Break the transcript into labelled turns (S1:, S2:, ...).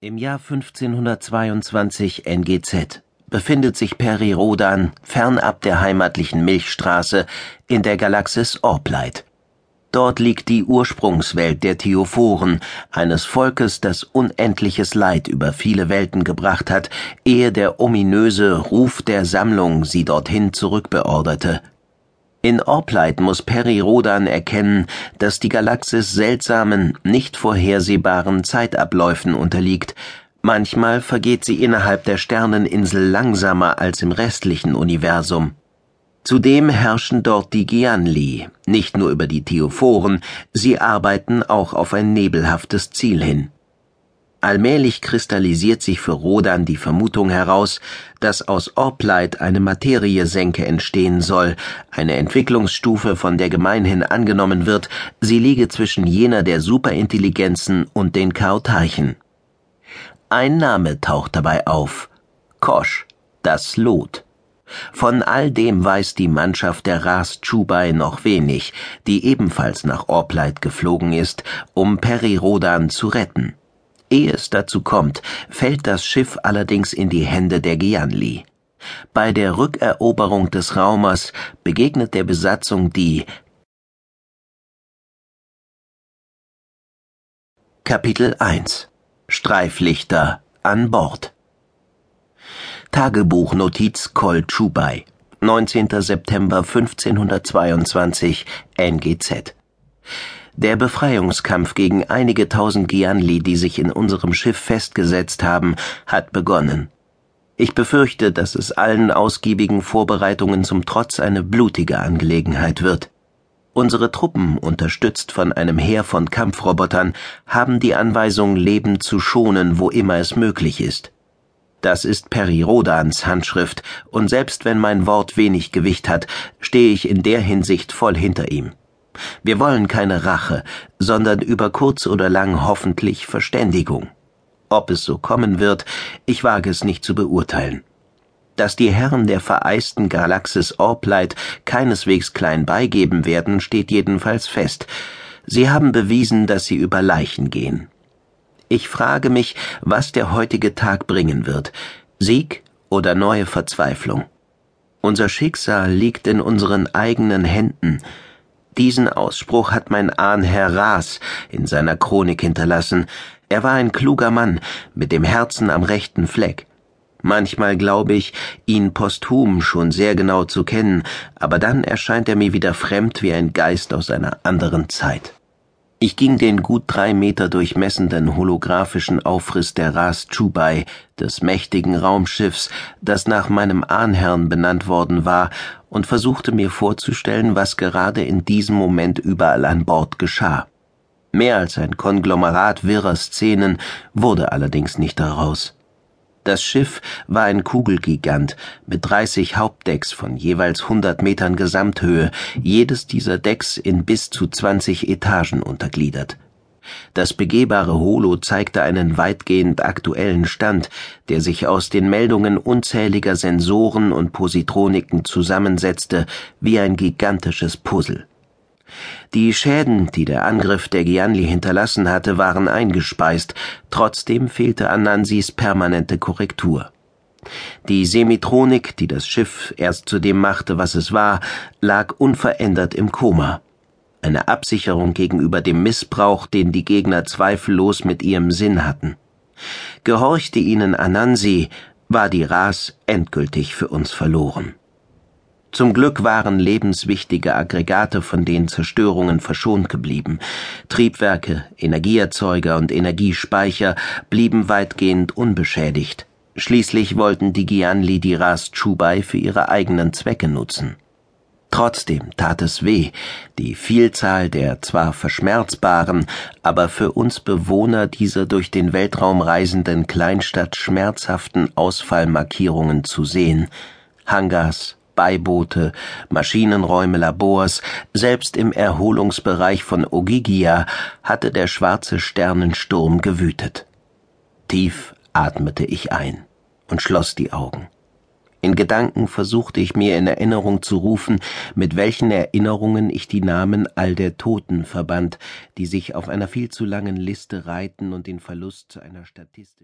S1: Im Jahr 1522 NGZ befindet sich Peri Rodan fernab der heimatlichen Milchstraße in der Galaxis Orpleit. Dort liegt die Ursprungswelt der Theophoren, eines Volkes, das unendliches Leid über viele Welten gebracht hat, ehe der ominöse Ruf der Sammlung sie dorthin zurückbeorderte. In Orpleit muss Peri Rodan erkennen, dass die Galaxis seltsamen, nicht vorhersehbaren Zeitabläufen unterliegt. Manchmal vergeht sie innerhalb der Sterneninsel langsamer als im restlichen Universum. Zudem herrschen dort die Gianli, nicht nur über die Theophoren, sie arbeiten auch auf ein nebelhaftes Ziel hin. Allmählich kristallisiert sich für Rodan die Vermutung heraus, dass aus Orpleit eine Materiesenke entstehen soll, eine Entwicklungsstufe, von der gemeinhin angenommen wird, sie liege zwischen jener der Superintelligenzen und den Chaotarchen. Ein Name taucht dabei auf. Kosch, das Lot. Von all dem weiß die Mannschaft der Ras Chubai noch wenig, die ebenfalls nach Orpleit geflogen ist, um Peri Rodan zu retten. Ehe es dazu kommt, fällt das Schiff allerdings in die Hände der Gianli. Bei der Rückeroberung des Raumes begegnet der Besatzung die Kapitel 1 Streiflichter an Bord Tagebuchnotiz Kol Chubai 19. September 1522 NGZ der Befreiungskampf gegen einige tausend Gianli, die sich in unserem Schiff festgesetzt haben, hat begonnen. Ich befürchte, dass es allen ausgiebigen Vorbereitungen zum Trotz eine blutige Angelegenheit wird. Unsere Truppen, unterstützt von einem Heer von Kampfrobotern, haben die Anweisung, Leben zu schonen, wo immer es möglich ist. Das ist Peri Rodans Handschrift, und selbst wenn mein Wort wenig Gewicht hat, stehe ich in der Hinsicht voll hinter ihm. Wir wollen keine Rache, sondern über kurz oder lang hoffentlich Verständigung. Ob es so kommen wird, ich wage es nicht zu beurteilen. Dass die Herren der vereisten Galaxis Orpleit keineswegs klein beigeben werden, steht jedenfalls fest. Sie haben bewiesen, dass sie über Leichen gehen. Ich frage mich, was der heutige Tag bringen wird. Sieg oder neue Verzweiflung? Unser Schicksal liegt in unseren eigenen Händen. Diesen Ausspruch hat mein Ahnherr Raas in seiner Chronik hinterlassen. Er war ein kluger Mann mit dem Herzen am rechten Fleck. Manchmal glaube ich, ihn posthum schon sehr genau zu kennen, aber dann erscheint er mir wieder fremd wie ein Geist aus einer anderen Zeit. Ich ging den gut drei Meter durchmessenden holographischen Aufriss der Ras Chubai, des mächtigen Raumschiffs, das nach meinem Ahnherrn benannt worden war, und versuchte mir vorzustellen, was gerade in diesem Moment überall an Bord geschah. Mehr als ein Konglomerat wirrer Szenen wurde allerdings nicht daraus. Das Schiff war ein Kugelgigant mit 30 Hauptdecks von jeweils 100 Metern Gesamthöhe, jedes dieser Decks in bis zu 20 Etagen untergliedert. Das begehbare Holo zeigte einen weitgehend aktuellen Stand, der sich aus den Meldungen unzähliger Sensoren und Positroniken zusammensetzte wie ein gigantisches Puzzle. Die Schäden, die der Angriff der Gianli hinterlassen hatte, waren eingespeist, trotzdem fehlte an Nansis permanente Korrektur. Die Semitronik, die das Schiff erst zu dem machte, was es war, lag unverändert im Koma. Eine Absicherung gegenüber dem Missbrauch, den die Gegner zweifellos mit ihrem Sinn hatten. Gehorchte ihnen Anansi, war die Ras endgültig für uns verloren. Zum Glück waren lebenswichtige Aggregate von den Zerstörungen verschont geblieben. Triebwerke, Energieerzeuger und Energiespeicher blieben weitgehend unbeschädigt. Schließlich wollten die Gianli die Ras Chubai für ihre eigenen Zwecke nutzen. Trotzdem tat es weh, die Vielzahl der zwar verschmerzbaren, aber für uns Bewohner dieser durch den Weltraum reisenden Kleinstadt schmerzhaften Ausfallmarkierungen zu sehen. Hangars, Beiboote, Maschinenräume, Labors, selbst im Erholungsbereich von Ogygia hatte der schwarze Sternensturm gewütet. Tief atmete ich ein und schloss die Augen. In Gedanken versuchte ich mir in Erinnerung zu rufen, mit welchen Erinnerungen ich die Namen all der Toten verband, die sich auf einer viel zu langen Liste reihten und den Verlust zu einer Statistik